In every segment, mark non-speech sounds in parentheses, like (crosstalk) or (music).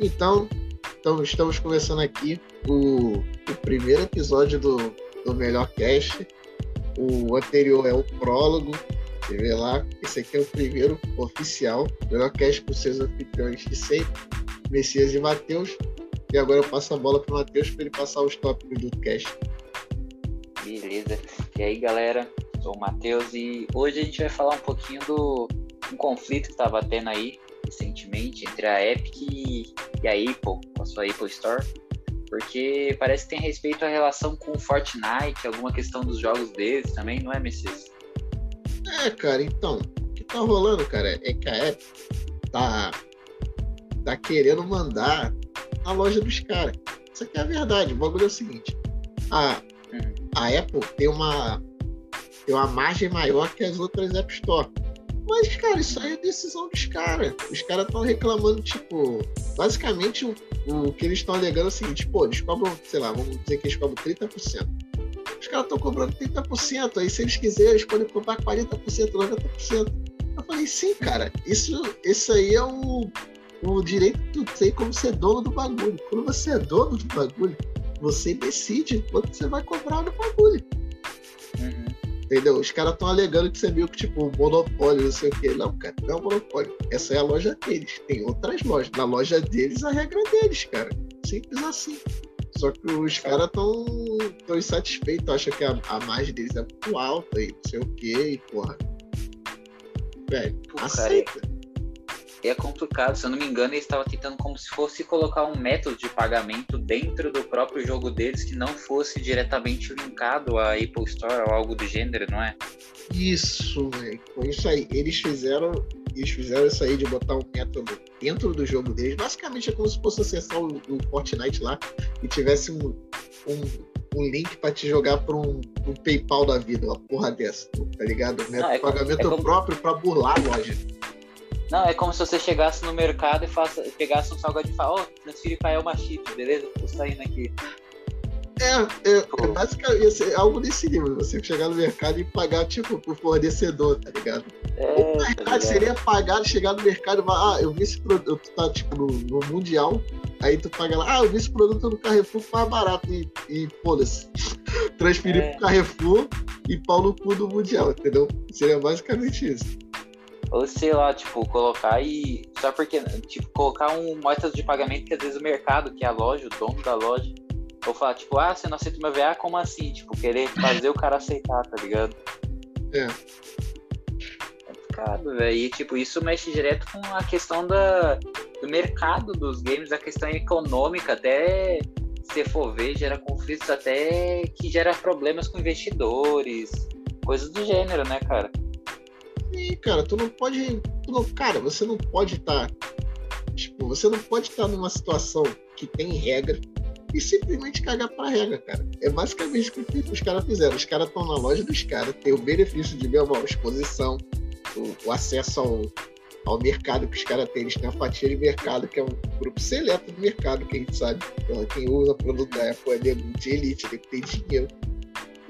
Então, então estamos começando aqui o, o primeiro episódio do, do Melhor Cast. O anterior é o prólogo. Você vê lá, esse aqui é o primeiro oficial. Melhor Cast com seus anfitriões de sempre, Messias e Matheus. E agora eu passo a bola para o Matheus para ele passar os tópicos do cast. Beleza. E aí, galera? Sou o Matheus e hoje a gente vai falar um pouquinho do um conflito que estava tendo aí recentemente entre a Epic e, a Apple, com a sua Apple Store, porque parece que tem respeito à relação com o Fortnite, alguma questão dos jogos deles também, não é, Messias? É, cara, então, o que tá rolando, cara, é que a Epic tá, tá querendo mandar a loja dos caras. Isso aqui é a verdade, o bagulho é o seguinte, a, hum. a Apple tem uma, tem uma margem maior que as outras App Store. Mas, cara, isso aí é decisão dos caras. Os caras estão reclamando, tipo, basicamente o, o que eles estão alegando é o seguinte, pô, eles cobram, sei lá, vamos dizer que eles cobram 30%. Os caras estão cobrando 30%, aí se eles quiserem, eles podem cobrar 40%, 90%. Eu falei, sim, cara, isso, isso aí é o, o direito que tu tem como ser dono do bagulho. Quando você é dono do bagulho, você decide quanto você vai cobrar no bagulho. Entendeu? Os caras estão alegando que você viu que, tipo, monopólio, não sei o quê. Não, cara, não é um monopólio. Essa é a loja deles. Tem outras lojas. Na loja deles, a regra é deles, cara. Simples assim. Só que os caras estão tão insatisfeitos, acham que a, a margem deles é muito alta e não sei o quê, e porra. Velho, aceita. Cara, é complicado, se eu não me engano, eles estavam tentando como se fosse colocar um método de pagamento dentro do próprio jogo deles que não fosse diretamente linkado à Apple Store ou algo do gênero, não é? Isso, velho. Foi isso aí. Eles fizeram, eles fizeram isso aí de botar um método dentro do jogo deles. Basicamente é como se fosse acessar o, o Fortnite lá e tivesse um, um um link para te jogar para um, um, PayPal da vida, uma porra dessa, tá ligado? Método não, é pagamento é como... próprio para burlar a loja. Não, é como se você chegasse no mercado e faça, pegasse um salgadinho e falasse, ó, oh, transfere para Elma Chip, beleza? Tô saindo aqui. É, é, é basicamente é algo desse nível. Você chegar no mercado e pagar, tipo, pro fornecedor, tá ligado? É, Ou, na verdade, tá seria pagar, chegar no mercado e falar, ah, eu vi esse produto, tá, tipo, no, no, Mundial, aí tu paga lá, ah, eu vi esse produto no Carrefour mais barato e, e foda-se. (laughs) Transferir é. pro Carrefour e pau no cu do Mundial, entendeu? Seria basicamente isso. Ou sei lá, tipo, colocar e. Só porque, tipo, colocar um método de pagamento que às vezes o mercado, que é a loja, o dono da loja, ou falar, tipo, ah, você não aceita o meu VA, como assim? Tipo, querer fazer o cara aceitar, tá ligado? É. Complicado, velho. E, tipo, isso mexe direto com a questão da, do mercado dos games, a questão econômica, até se for ver, gera conflitos até que gera problemas com investidores, coisas do gênero, né, cara? Sim, cara, tu não pode. Tu não, cara, você não pode estar. Tá, tipo, você não pode estar tá numa situação que tem regra e simplesmente cagar pra regra, cara. É basicamente o que os caras fizeram. Os caras estão na loja dos caras, tem o benefício de ver uma exposição, o, o acesso ao, ao mercado que os caras têm. Eles têm a fatia de mercado, que é um grupo seleto do mercado, que a gente sabe. Então, quem usa produto da Apple é de elite, tem que ter dinheiro.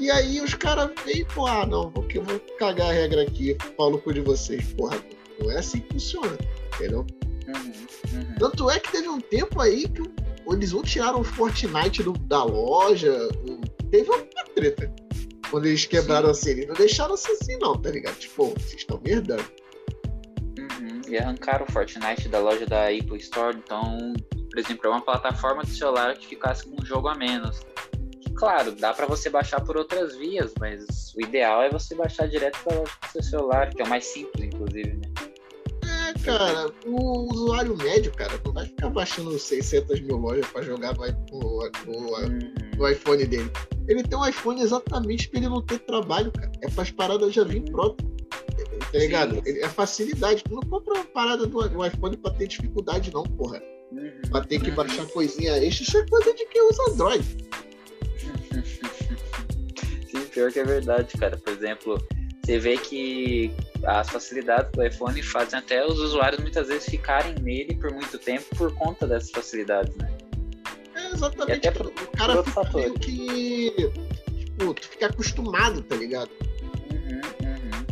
E aí os caras vêm, pô, ah, não, porque eu vou cagar a regra aqui, pau no cu de vocês. Porra, não é assim que funciona, entendeu? Uhum, uhum. Tanto é que teve um tempo aí que eles não tiraram o Fortnite do, da loja, teve uma treta. Quando eles quebraram Sim. assim, eles não deixaram assim, assim não, tá ligado? Tipo, vocês estão merdando. Uhum. E arrancaram o Fortnite da loja da Apple Store, então, por exemplo, é uma plataforma de celular que ficasse com um jogo a menos claro, dá para você baixar por outras vias, mas o ideal é você baixar direto para o seu celular, que é o mais simples, inclusive, né? É, cara, o usuário médio, cara, não vai ficar baixando 600 mil lojas para jogar no, no, no, uhum. no, iPhone dele. Ele tem um iPhone exatamente para ele não ter trabalho, cara. É para as paradas já vir pronto. Tá ligado? Sim. É facilidade. Tu não compra uma parada do, do iPhone para ter dificuldade, não, porra. Uhum. Pra ter que baixar coisinha extra, isso é coisa de quem usa Android. Pior que é verdade, cara. Por exemplo, você vê que as facilidades do iPhone fazem até os usuários muitas vezes ficarem nele por muito tempo por conta dessas facilidades, né? É, exatamente. E até o cara fica meio que. Tipo, tu fica acostumado, tá ligado? Uhum, uhum.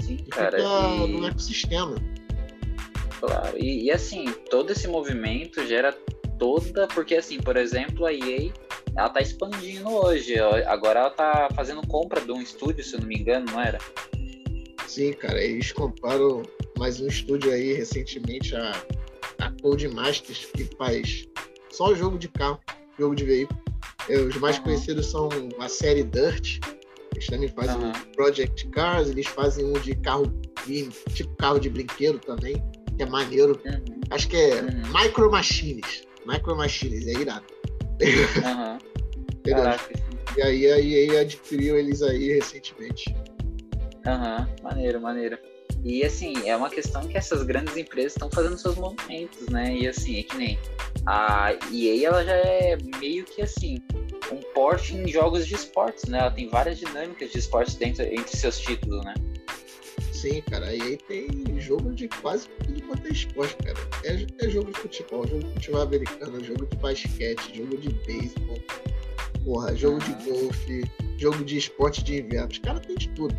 Sim, cara. Fica e... no ecossistema. Claro, e, e assim, todo esse movimento gera toda, porque assim, por exemplo, a EA ela tá expandindo hoje. Agora ela tá fazendo compra de um estúdio, se eu não me engano, não era? Sim, cara, eles compraram mais um estúdio aí recentemente, a, a Codemasters, que faz só jogo de carro, jogo de veículo. É, os mais uhum. conhecidos são a série Dirt, eles também fazem uhum. Project Cars, eles fazem um de carro, tipo carro de brinquedo também, que é maneiro. Uhum. Acho que é uhum. Micro Machines. Micro Machines, é irado. Uhum. E aí a EA adquiriu eles aí recentemente. Aham, uhum. maneiro, maneiro. E assim, é uma questão que essas grandes empresas estão fazendo seus movimentos, né? E assim, é que nem a EA, ela já é meio que assim, um porte em jogos de esportes, né? Ela tem várias dinâmicas de esportes dentro entre seus títulos, né? Sim, cara. E aí tem jogo de quase tudo quanto é esporte, cara. É, é jogo de futebol, jogo de futebol americano, jogo de basquete, jogo de beisebol, porra, jogo de golfe, jogo de esporte de inverno. Os caras têm de tudo.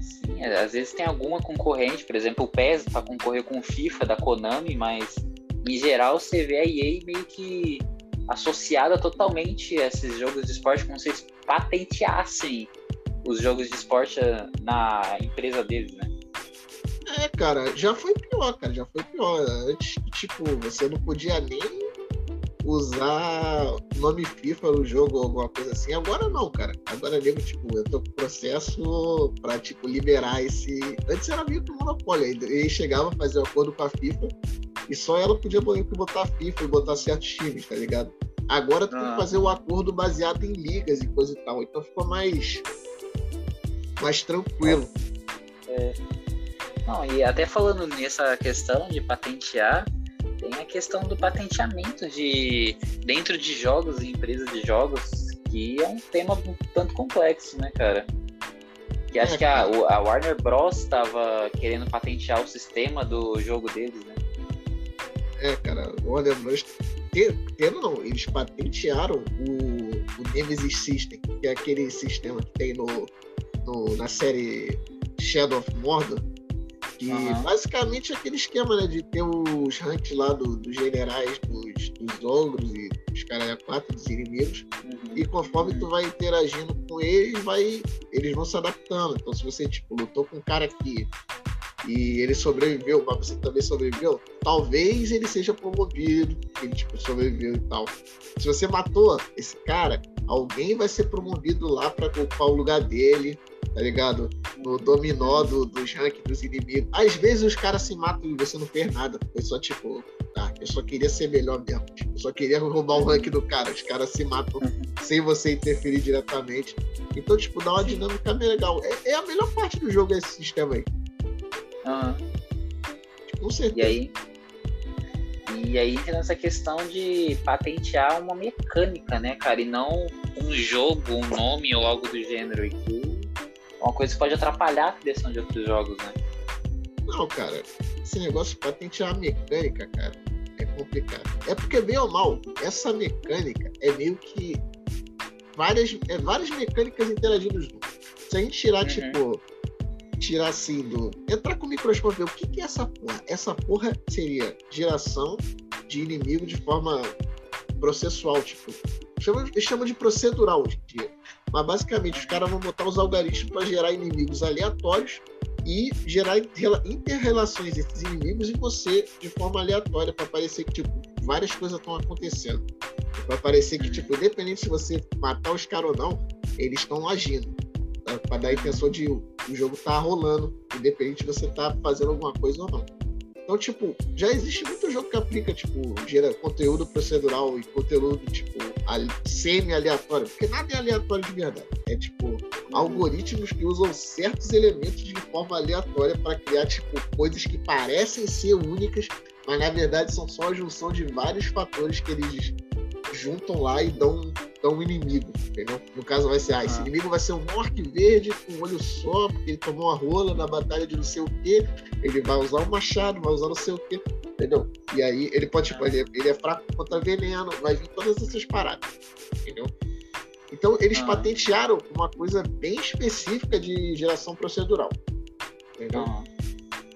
Sim, às vezes tem alguma concorrente, por exemplo, o PES para concorrer com o FIFA da Konami, mas em geral você vê a EA meio que associada totalmente a esses jogos de esporte como se eles patenteassem os jogos de esporte eh, na empresa deles, né? É, cara, já foi pior, cara, já foi pior. Antes, tipo, você não podia nem usar nome FIFA no jogo ou alguma coisa assim. Agora não, cara. Agora nego, tipo, eu tô com processo pra, tipo, liberar esse. Antes era meio que um monopólio. Ele chegava a fazer um acordo com a FIFA e só ela podia botar FIFA e botar certos times, tá ligado? Agora tu ah. tem que ah. fazer o um acordo baseado em ligas e coisa e tal. Então ficou mais. mais tranquilo. É. Não, e até falando nessa questão de patentear, tem a questão do patenteamento de dentro de jogos e empresas de jogos, que é um tema um tanto complexo, né, cara? Que acho é, que a, a Warner Bros. estava querendo patentear o sistema do jogo deles, né? É, cara, Warner Bros. Tendo não, eles patentearam o, o Nemesis System, que é aquele sistema que tem no, no na série Shadow of Mordor, que uhum. basicamente é aquele esquema, né? De ter os ranks lá do, dos generais, dos, dos ogros e dos caras quatro dos inimigos. Uhum. E conforme tu vai interagindo com eles, vai, eles vão se adaptando. Então se você, tipo, lutou com um cara aqui e ele sobreviveu, mas você também sobreviveu, talvez ele seja promovido, ele tipo, sobreviveu e tal. Se você matou esse cara, alguém vai ser promovido lá para ocupar o lugar dele tá ligado? No dominó do, dos rankings dos inimigos. Às vezes os caras se matam e você não fez nada. Foi só tipo, tá, eu só queria ser melhor mesmo. Eu só queria roubar o rank do cara. Os caras se matam sem você interferir diretamente. Então, tipo, dá uma dinâmica bem legal. É, é a melhor parte do jogo esse sistema aí. Uhum. Com certeza. E aí? E aí entra nessa questão de patentear uma mecânica, né, cara? E não um jogo, um nome ou algo do gênero. E que uma coisa que pode atrapalhar a criação de outros jogos, né? Não, cara, esse negócio de patentear a mecânica, cara, é complicado. É porque, bem ou mal, essa mecânica é meio que várias, é várias mecânicas interagindo junto. Se a gente tirar, uhum. tipo, tirar assim do. Entrar com o microscópio, o que, que é essa porra? Essa porra seria geração de inimigo de forma processual, tipo. Chama, chama de procedural hoje em dia. Mas basicamente os caras vão botar os algoritmos para gerar inimigos aleatórios e gerar inter-relações entre esses inimigos e você de forma aleatória para parecer que tipo, várias coisas estão acontecendo. Para parecer que, tipo, independente se você matar os caras ou não, eles estão agindo. Para dar a intenção de o jogo tá rolando, independente se você tá fazendo alguma coisa ou não. Então, tipo, já existe muito jogo que aplica, tipo, gera conteúdo procedural e conteúdo, tipo, semi-aleatório, porque nada é aleatório de verdade. É, tipo, algoritmos que usam certos elementos de forma aleatória para criar, tipo, coisas que parecem ser únicas, mas na verdade são só a junção de vários fatores que eles juntam lá e dão, dão um inimigo, entendeu? No caso vai ser, ah, esse inimigo vai ser um orc verde com um olho só, porque ele tomou uma rola na batalha de não sei o quê, ele vai usar o um machado, vai usar não sei o quê, entendeu? E aí ele pode, tipo, ele, ele é fraco contra veneno, vai vir todas essas paradas, entendeu? Então eles ah. patentearam uma coisa bem específica de geração procedural, entendeu? Ah.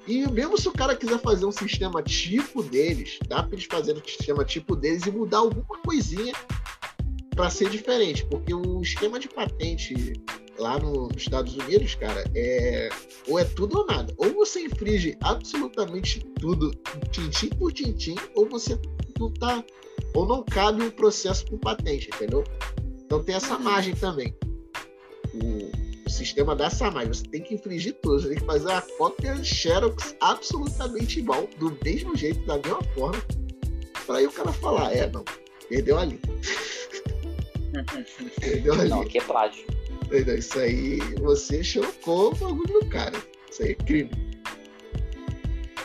E mesmo se o cara quiser fazer um sistema tipo deles, dá para eles fazerem um sistema tipo deles e mudar alguma coisinha para ser diferente, porque o esquema de patente lá no, nos Estados Unidos, cara, é ou é tudo ou nada. Ou você infringe absolutamente tudo, tintim por tintim, ou você não tá, ou não cabe um processo com patente, entendeu? Então tem essa uhum. margem também. O, o sistema dá essa margem. Você tem que infringir tudo. Você tem que fazer a cópia Xerox absolutamente igual, do mesmo jeito, da mesma forma, para aí o cara falar, é, não, perdeu ali. (laughs) perdeu ali. Não, que é plágio. Isso aí você chocou o bagulho do cara. Isso aí é crime.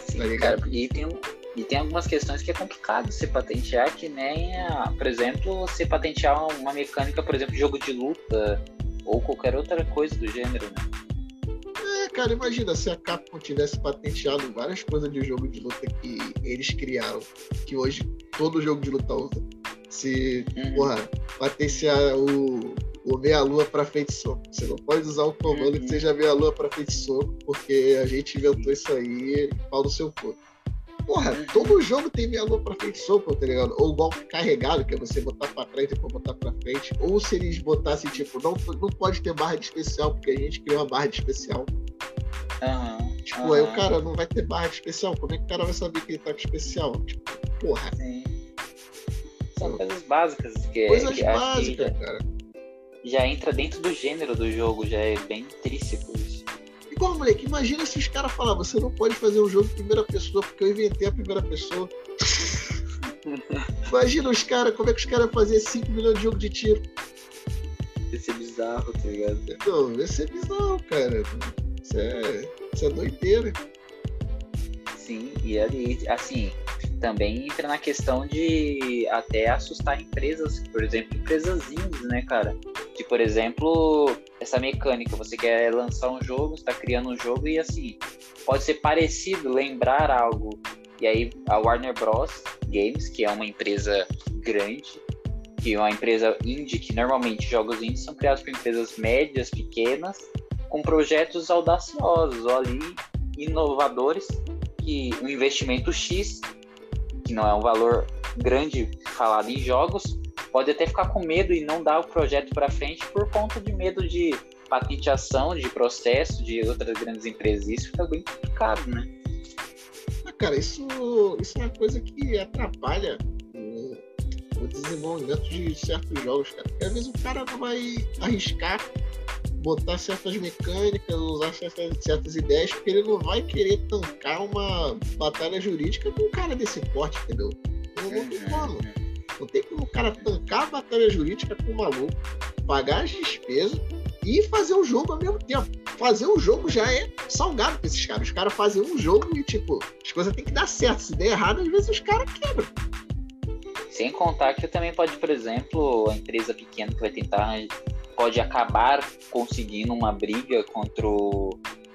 Sim, tá cara, e tem, e tem algumas questões que é complicado se patentear, que nem, a, por exemplo, se patentear uma mecânica, por exemplo, jogo de luta ou qualquer outra coisa do gênero, né? É, cara, imagina se a Capcom tivesse patenteado várias coisas de jogo de luta que eles criaram, que hoje todo jogo de luta usa. Se, uhum. porra, patentear o, o meia-lua para feitiço. Você não pode usar o comando uhum. que seja meia-lua para feitiço, porque a gente inventou isso aí pau no seu corpo. Porra, uhum. todo jogo tem meia-lua pra feitiço, tá ligado? Ou golpe carregado, que é você botar pra trás e depois botar pra frente. Ou se eles botassem, tipo, não, não pode ter barra de especial, porque a gente criou uma barra de especial. Uhum. Tipo, uhum. aí o cara não vai ter barra de especial. Como é que o cara vai saber que ele tá com especial? Tipo, porra. Sim. São coisas básicas que Coisas que, básicas, cara já entra dentro do gênero do jogo, já é bem intrínseco isso. Igual, moleque, imagina se os caras falavam, você não pode fazer um jogo em primeira pessoa, porque eu inventei a primeira pessoa. (laughs) imagina os caras, como é que os caras faziam 5 milhões de jogo de tiro. Ia ser bizarro, tá ligado? Não, ia ser bizarro, cara. Isso é, isso é doideira. Sim, e ali, assim, também entra na questão de até assustar empresas, por exemplo, empresas indies, né, cara? De, por exemplo, essa mecânica, você quer lançar um jogo, está criando um jogo e assim, pode ser parecido, lembrar algo. E aí a Warner Bros. Games, que é uma empresa grande, que é uma empresa indie, que normalmente jogos indies são criados por empresas médias, pequenas, com projetos audaciosos, ali inovadores, que um investimento X que não é um valor grande falado em jogos, pode até ficar com medo e não dar o projeto para frente por conta de medo de patenteação, de processo de outras grandes empresas. Isso fica bem complicado, né? Ah, cara, isso, isso é uma coisa que atrapalha o, o desenvolvimento de certos jogos, cara. Porque às vezes o cara não vai arriscar botar certas mecânicas, usar certas, certas ideias, porque ele não vai querer tancar uma batalha jurídica com um cara desse porte, entendeu? Não, não como. Não tem como o cara tancar a batalha jurídica com o maluco, pagar as despesas e fazer o jogo ao mesmo tempo. Fazer o jogo já é salgado pra esses caras. Os caras fazem um jogo e, tipo, as coisas têm que dar certo. Se der errado, às vezes os caras quebram. Sem contar que também pode, por exemplo, a empresa pequena que vai tentar pode acabar conseguindo uma briga contra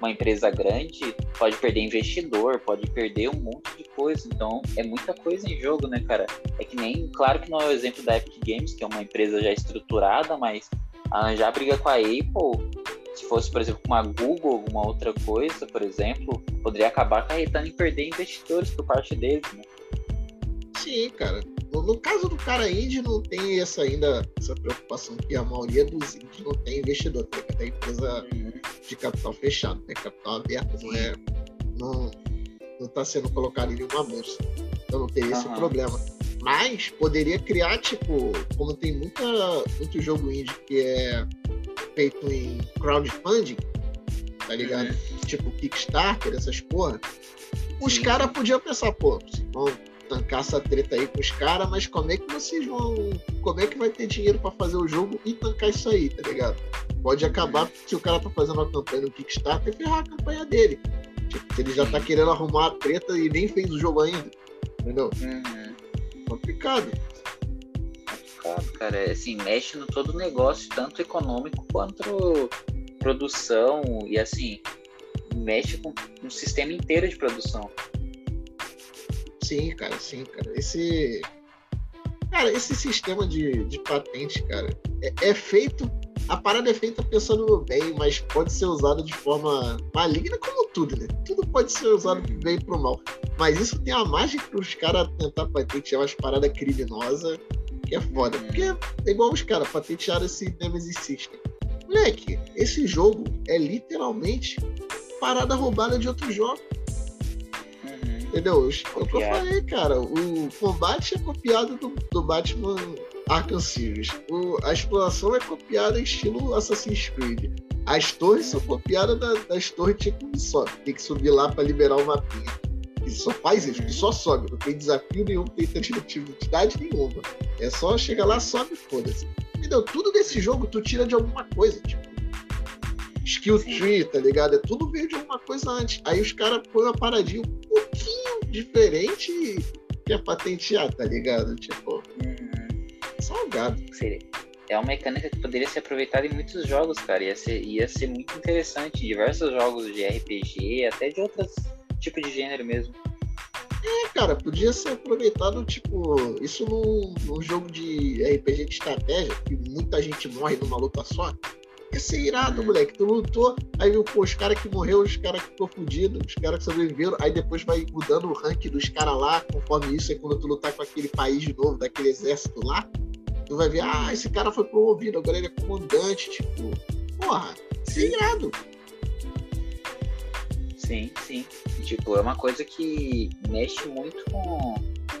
uma empresa grande, pode perder investidor, pode perder um monte de coisa. Então, é muita coisa em jogo, né, cara? É que nem, claro que não é o exemplo da Epic Games, que é uma empresa já estruturada, mas arranjar briga com a Apple, se fosse, por exemplo, com uma Google, alguma outra coisa, por exemplo, poderia acabar acarretando em perder investidores por parte deles, né? Sim, cara. No, no, caso do cara indie, não tem essa ainda essa preocupação que a maioria dos indies não tem investidor, tem até empresa uhum. de capital fechado, tem né? capital aberto, não é. Não, não tá sendo colocado em nenhuma bolsa. Então não teria uhum. esse problema. Mas poderia criar, tipo, como tem muita, muito jogo indie que é feito em crowdfunding, tá ligado? Uhum. Tipo Kickstarter, essas porra. Os caras podiam pensar, pô, vão tancar essa treta aí com os caras, mas como é que vocês vão. Como é que vai ter dinheiro para fazer o jogo e tancar isso aí, tá ligado? Pode acabar se o cara tá fazendo uma campanha no Kickstarter e ferrar a campanha dele. Tipo, ele já tá querendo arrumar a treta e nem fez o jogo ainda. Entendeu? Uhum. Complicado. Complicado, cara. É, assim, mexe no todo o negócio, tanto econômico quanto produção e assim, mexe com um sistema inteiro de produção. Sim, cara, sim, cara. Esse. Cara, esse sistema de, de patente, cara, é, é feito a parada é feita pensando bem, mas pode ser usada de forma maligna, como tudo, né? Tudo pode ser usado pro bem e pro mal. Mas isso tem a margem os caras tentar patentear umas paradas criminosas, que é foda. Porque é igual os caras patentearam esse Nemesis System. Moleque, esse jogo é literalmente parada roubada de outro jogo. Uhum. Entendeu? É o que eu falei, cara. O combate é copiado do, do Batman Arkham Series. O, a exploração é copiada em estilo Assassin's Creed. As torres são copiadas da, das torres tipo Ubisoft. Tem que subir lá para liberar o mapinha. E só faz isso, e só sobe. Não tem desafio nenhum, não tem tentatividade nenhuma. É só chegar lá, sobe e foda-se. Entendeu? Tudo desse jogo tu tira de alguma coisa. Tipo, skill tree, tá ligado? É tudo veio de alguma coisa antes. Aí os caras põem uma paradinha pouquinho diferente e quer patentear, tá ligado? Tipo, uhum. salgado. Seria. É uma mecânica que poderia ser aproveitada em muitos jogos, cara. Ia ser, ia ser muito interessante. Em diversos jogos de RPG, até de outros tipos de gênero mesmo. É, cara, podia ser aproveitado, tipo, isso num, num jogo de RPG de estratégia, que muita gente morre numa luta só. Ia ser irado, moleque. Tu lutou, aí viu, pô, os caras que morreram, os caras que ficou fudidos, os caras que sobreviveram, aí depois vai mudando o rank dos caras lá, conforme isso, é quando tu lutar com aquele país de novo, daquele exército lá, tu vai ver, ah, esse cara foi promovido, agora ele é comandante, tipo, porra, isso é irado. Sim, sim. Tipo, é uma coisa que mexe muito com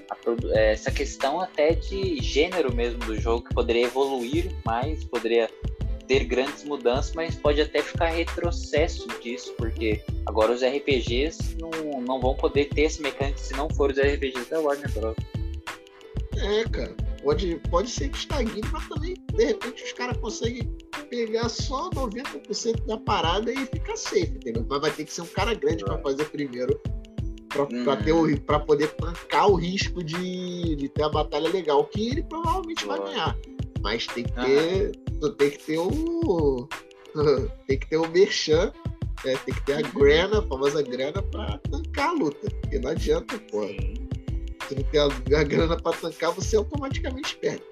a, é, essa questão até de gênero mesmo do jogo, que poderia evoluir mais, poderia ter grandes mudanças, mas pode até ficar retrocesso disso, porque agora os RPGs não, não vão poder ter esse mecânico se não for os RPGs da Warner Bros. É, cara, pode, pode ser que estagne, mas também, de repente, os caras conseguem pegar só 90% da parada e ficar safe, entendeu? Mas vai ter que ser um cara grande para fazer primeiro. Pra, hum. ter o, pra poder tancar o risco de, de ter a batalha legal, que ele provavelmente vai ganhar. Mas tem que ter. Tem que ter o. (laughs) tem que ter o merchan. Né? Tem que ter a grana, a famosa grana pra tancar a luta. Porque não adianta, pô. Se não tem a, a grana pra tancar, você automaticamente perde.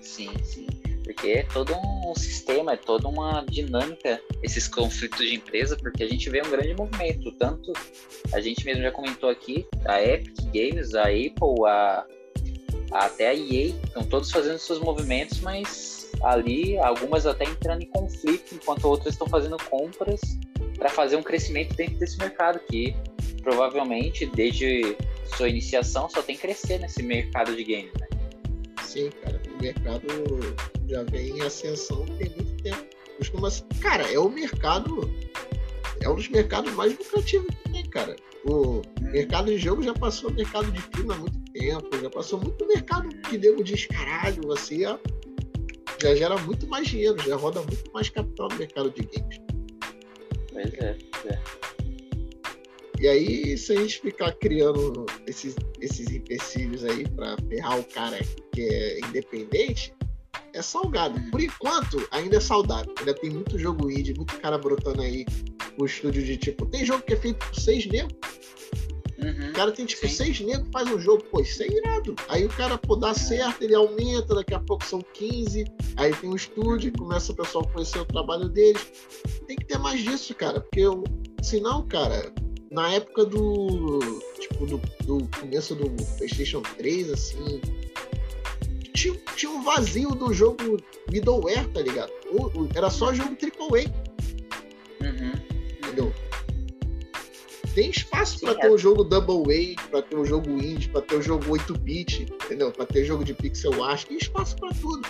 Sim, sim. Porque é todo um sistema, é toda uma dinâmica esses conflitos de empresa, porque a gente vê um grande movimento. Tanto a gente mesmo já comentou aqui, a Epic Games, a Apple, a até a EA, estão todos fazendo seus movimentos, mas ali algumas até entrando em conflito, enquanto outras estão fazendo compras para fazer um crescimento dentro desse mercado que provavelmente desde sua iniciação só tem crescer nesse mercado de games, né? Sim, cara, o mercado já vem em ascensão tem muito tempo. Ser... Cara, é o mercado. É um dos mercados mais lucrativos que tem, cara. O mercado de jogo já passou o mercado de filme há muito tempo, já passou muito mercado que nego diz caralho, assim, já gera muito mais dinheiro, já roda muito mais capital no mercado de games. Pois é, é. E aí, se a gente ficar criando esses, esses empecilhos aí para ferrar o cara que é independente, é salgado. Por enquanto, ainda é saudável. Ainda tem muito jogo indie, muito cara brotando aí o estúdio de tipo. Tem jogo que é feito por seis mesmo. Uhum, o cara tem tipo sim. seis negros, faz um jogo, pô, isso é irado. Aí o cara, pô, dá certo, ele aumenta, daqui a pouco são 15, aí tem um estúdio, começa o pessoal a conhecer o trabalho deles. Tem que ter mais disso, cara, porque eu, senão, cara, na época do. Tipo, do, do começo do PlayStation 3, assim. Tinha, tinha um vazio do jogo middleware, tá ligado? Era só jogo AAA. Tem espaço para ter o um jogo Double A, para ter um jogo indie, para ter um jogo 8-bit, entendeu? Para ter jogo de pixel art, tem espaço para tudo.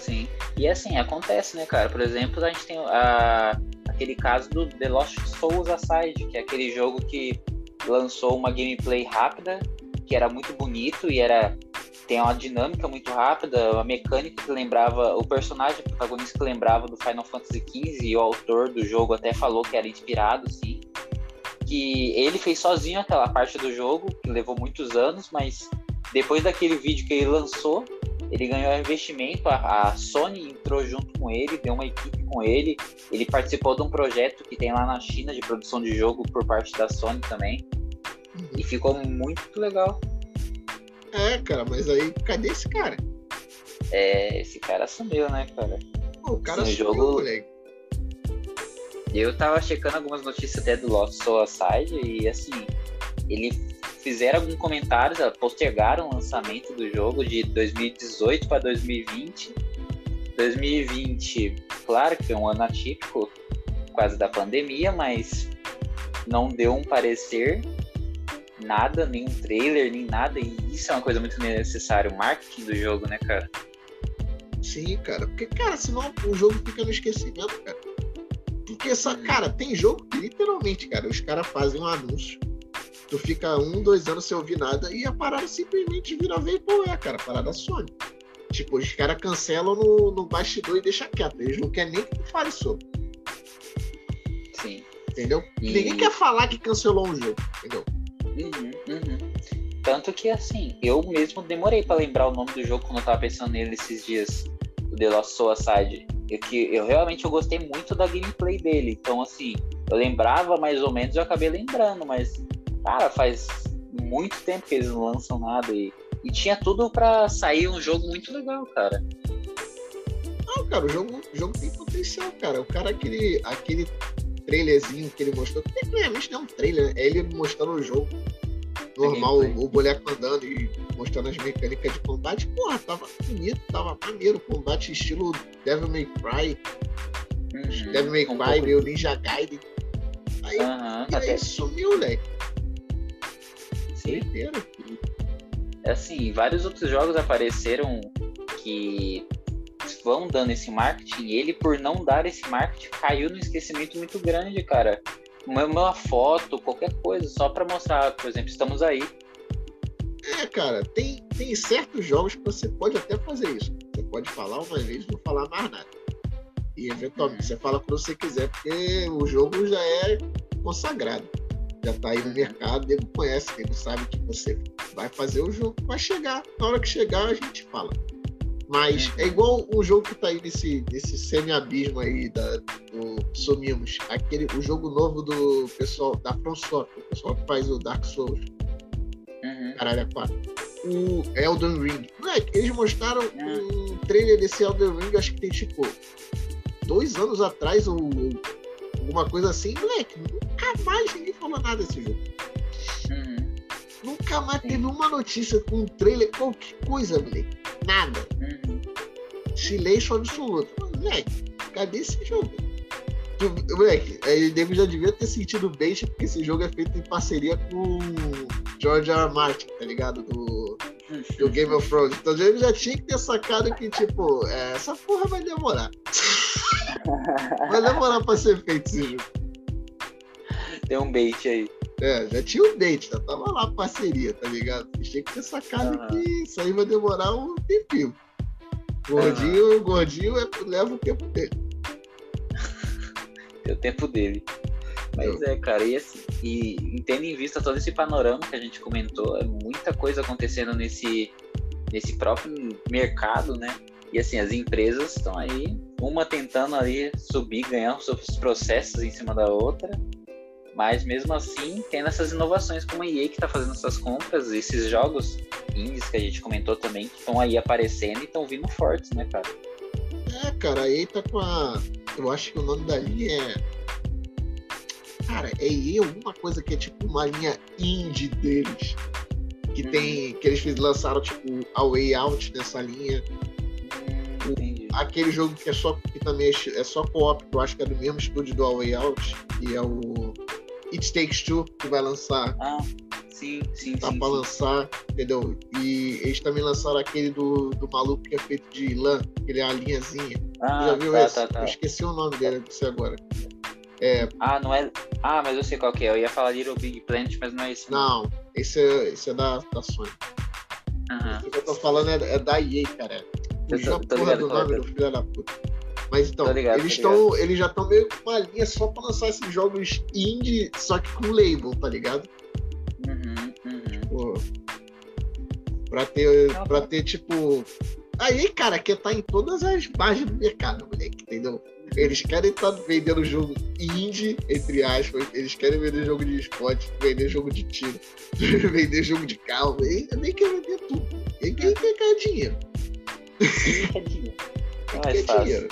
Sim. E assim, acontece, né, cara? Por exemplo, a gente tem a, aquele caso do The Lost Souls Aside, que é aquele jogo que lançou uma gameplay rápida, que era muito bonito e era tem uma dinâmica muito rápida, uma mecânica que lembrava o personagem o protagonista que lembrava do Final Fantasy XV e o autor do jogo até falou que era inspirado, sim que ele fez sozinho aquela parte do jogo, que levou muitos anos, mas depois daquele vídeo que ele lançou, ele ganhou investimento, a, a Sony entrou junto com ele, deu uma equipe com ele, ele participou de um projeto que tem lá na China de produção de jogo por parte da Sony também, e ficou muito legal. É, cara, mas aí cadê esse cara? É, esse cara sumiu, né, cara? O cara Sim, sumiu, jogo- moleque. Eu tava checando algumas notícias até do Lost Suicide e assim, ele fizeram alguns comentários, postergaram o lançamento do jogo de 2018 para 2020. 2020, claro que foi um ano atípico, quase da pandemia, mas não deu um parecer, nada, nem um trailer, nem nada, e isso é uma coisa muito necessária, o marketing do jogo, né, cara? Sim, cara. Porque, cara, senão o jogo fica no esquecimento, cara. Porque, só, cara, tem jogo que literalmente, cara, os caras fazem um anúncio. Tu fica um, dois anos sem ouvir nada e a parada simplesmente vira Vaporware, cara. A parada some. Tipo, os caras cancelam no, no bastidor e deixam quieto. Eles não querem nem que tu fale sobre, Sim. entendeu? E- Ninguém quer falar que cancelou um jogo, entendeu? Uhum, uhum. Tanto que assim, eu mesmo demorei pra lembrar o nome do jogo quando eu tava pensando nele esses dias, o The Lost Suicide. Eu, que, eu realmente eu gostei muito da gameplay dele. Então, assim, eu lembrava mais ou menos, eu acabei lembrando, mas, cara, faz muito tempo que eles não lançam nada e, e tinha tudo pra sair um jogo muito legal, cara. Não, cara, o jogo, o jogo tem potencial, cara. O cara, aquele, aquele trailerzinho que ele mostrou, que tecnicamente não é um trailer, é ele mostrando o jogo normal, o boneco andando e mostrando as mecânicas de combate. Porra, tava bonito, tava maneiro. Combate estilo Devil May Cry, Uhum, Devil May um Cry, pouco- meio Ninja Gaiden. Aí, Aham, e até aí sumiu, moleque. sim. Doideira. assim, vários outros jogos apareceram que vão dando esse marketing e ele, por não dar esse marketing, caiu no esquecimento muito grande, cara. Uma, uma foto, qualquer coisa, só pra mostrar, por exemplo, estamos aí. É, cara, tem, tem certos jogos que você pode até fazer isso. Você pode falar uma vez e não falar mais nada. E eventualmente você fala quando você quiser, porque o jogo já é consagrado. Já tá aí no mercado, ele conhece, ele sabe que você vai fazer o jogo, vai chegar. Na hora que chegar, a gente fala. Mas é igual um jogo que tá aí nesse, nesse semi-abismo aí da, do Sumimos. Aquele, o jogo novo do pessoal da From o pessoal que faz o Dark Souls. Caralho, é quatro. O Elden Ring. Moleque, eles mostraram Ah. um trailer desse Elden Ring, acho que tem tipo dois anos atrás ou ou alguma coisa assim. Moleque, nunca mais ninguém falou nada desse jogo. Uhum. Nunca mais Sim. teve uma notícia com um trailer, qualquer coisa, moleque. Nada. Uhum. Silêncio absoluto. Moleque, cadê esse jogo? Moleque, nego já devia ter sentido bait, porque esse jogo é feito em parceria com George R. R. Martin, tá ligado? Do, do Game of Thrones. Então ele já tinha que ter sacado que, tipo, é, essa porra vai demorar. (laughs) vai demorar pra ser feito esse jogo. Tem um bait aí. É, já tinha o date, já tava lá a parceria, tá ligado? Eles tinham que ter sacado Aham. que isso aí vai demorar um tempinho. Gordinho, gordinho é, leva o tempo dele. Tem o tempo dele. Mas é, cara, e assim, e tendo em vista todo esse panorama que a gente comentou, é muita coisa acontecendo nesse, nesse próprio mercado, né? E assim, as empresas estão aí, uma tentando ali subir, ganhar os seus processos em cima da outra, mas mesmo assim, tendo essas inovações como a EA que está fazendo essas compras, esses jogos indies que a gente comentou também, que estão aí aparecendo e estão vindo fortes, né, cara? É, cara, aí tá com a. Eu acho que o nome da linha é. Cara, é EA alguma coisa que é tipo uma linha indie deles. Que Uhum. tem. Que eles lançaram, tipo, a Way Out nessa linha. Entendi. Aquele jogo que é só. Que também é, é só co-op, que eu acho que é do mesmo estúdio do A Way Out, que é o. It Takes Two, que vai lançar. Ah, sim, sim, Tá sim. pra sim. lançar, entendeu? E eles também lançaram aquele do, do maluco que é feito de lã, que ele é a linhazinha. Ah, Já viu tá, esse? tá, tá. Eu esqueci o nome dele, disse agora. É, Ah, não é. Ah, mas eu sei qual que é. Eu ia falar Little Big Planet, mas não é esse. não, esse é, esse é da, da Sony. Aham. O que eu tô falando é, é da EA, cara. Fugiu a porra do é. nome do filho da puta. Mas então, ligado, eles, tão, eles já estão meio com uma linha só pra lançar esses jogos indie, só que com label, tá ligado? Uhum, uhum. Pô, pra ter, Tá pra ter, tipo. Aí, cara, quer tá em todas as margens do mercado, moleque, entendeu? Eles querem estar vendendo jogo indie, entre aspas, eles querem vender jogo de esporte, vender jogo de tiro, (laughs) vender jogo de carro, e nem quer vender tudo. E quem quer ganhar dinheiro. Quer dinheiro? Quem quer fácil. dinheiro?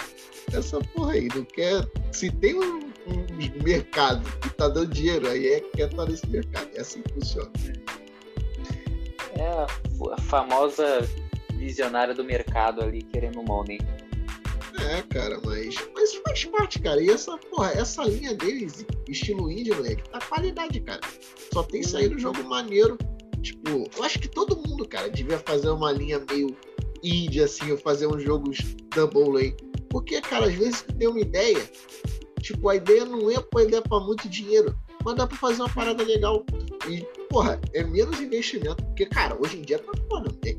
Essa porra aí, não quer. Se tem um, um mercado que tá dando dinheiro, aí é quer estar nesse mercado. É assim que funciona. É a famosa visionária do mercado ali querendo money. É, cara, mas, mas faz parte, cara. E essa, porra, essa linha deles, estilo indie, moleque, tá qualidade, cara. Só tem saído jogo maneiro. Tipo, eu acho que todo mundo, cara, devia fazer uma linha meio indie, assim, ou fazer uns jogos double A. Porque, cara, às vezes tu tem uma ideia, tipo, a ideia não é uma ideia pra muito dinheiro, mas dá pra fazer uma parada legal. E, porra, é menos investimento. Porque, cara, hoje em dia tá foda, né?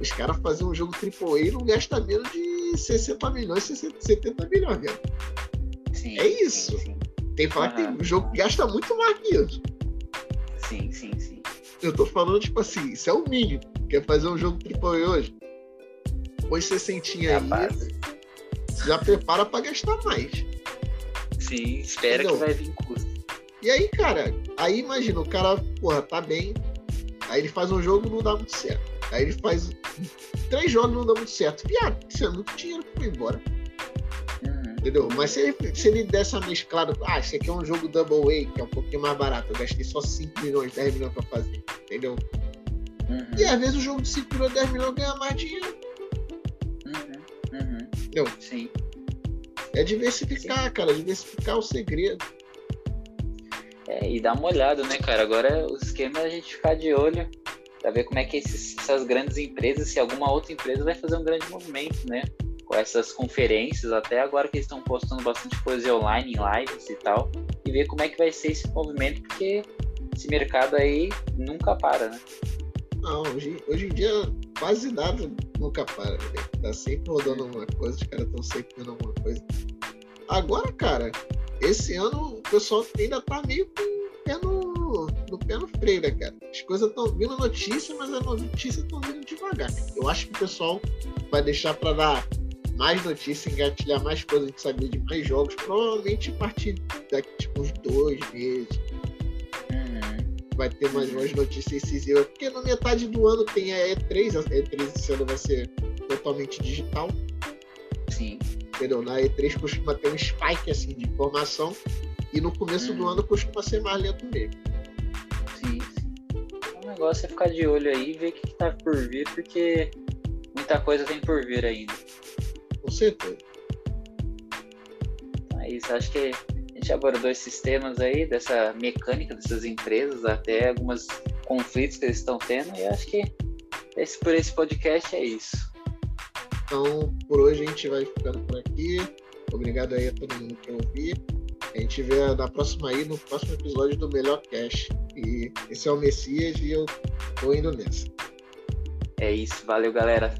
Os caras fazem um jogo AAA não gastam menos de 60 milhões, 70 milhões, velho. Sim, é isso. Sim, sim. Tem que falar uhum. que tem um jogo que gasta muito mais que isso. Sim, sim, sim. Eu tô falando, tipo assim, isso é o mínimo. Quer fazer um jogo AAA hoje? Põe 60 aí. Já prepara pra gastar mais. Sim, espera Entendeu? que vai vir custo. E aí, cara, aí imagina, o cara, porra, tá bem. Aí ele faz um jogo e não dá muito certo. Aí ele faz três jogos não dá muito certo. Viado, isso é muito dinheiro que foi embora. Uhum. Entendeu? Mas se ele, se ele der essa mesclada, ah, esse aqui é um jogo Double A, que é um pouquinho mais barato. Eu gastei só 5 milhões, 10 milhões pra fazer. Entendeu? Uhum. E às vezes o jogo de 5 milhões, 10 milhões ganha mais dinheiro. Uhum. Uhum. Entendeu? Sim. É diversificar, Sim. cara, diversificar o segredo. É, e dar uma olhada, né, cara? Agora o esquema é a gente ficar de olho para ver como é que esses, essas grandes empresas, se alguma outra empresa vai fazer um grande movimento, né? Com essas conferências, até agora que eles estão postando bastante coisa online, em lives e tal, e ver como é que vai ser esse movimento, porque esse mercado aí nunca para, né? Não, hoje, hoje em dia quase nada nunca para, né? Tá sempre rodando alguma coisa, os caras estão sempre vendo alguma coisa. Agora, cara, esse ano o pessoal ainda tá meio com no freio, né, cara? As coisas estão vindo notícia, mas as notícias estão vindo devagar. Eu acho que o pessoal vai deixar para dar mais notícia, engatilhar mais coisas, gente saber de mais jogos, provavelmente a partir daqui tipo, uns dois meses. Uhum. Vai ter mais umas notícias incisivas, porque na metade do ano tem a E3, a E3 esse ano vai ser totalmente digital. Sim. Entendeu? Na E3 costuma ter um spike assim de informação e no começo do uhum. ano costuma ser mais lento mesmo negócio é ficar de olho aí e ver o que, está por vir, porque muita coisa tem por vir ainda. Com certeza. Então é isso, acho que a gente abordou esses temas aí, dessa mecânica dessas empresas, até alguns conflitos que eles estão tendo, e acho que esse, por esse podcast é isso. Então, por hoje a gente vai ficando por aqui. Obrigado aí a todo mundo que ouviu. A gente vê na próxima aí, no próximo episódio do Melhor Cash. E esse é o Messias e eu tô indo nessa. É isso, valeu galera.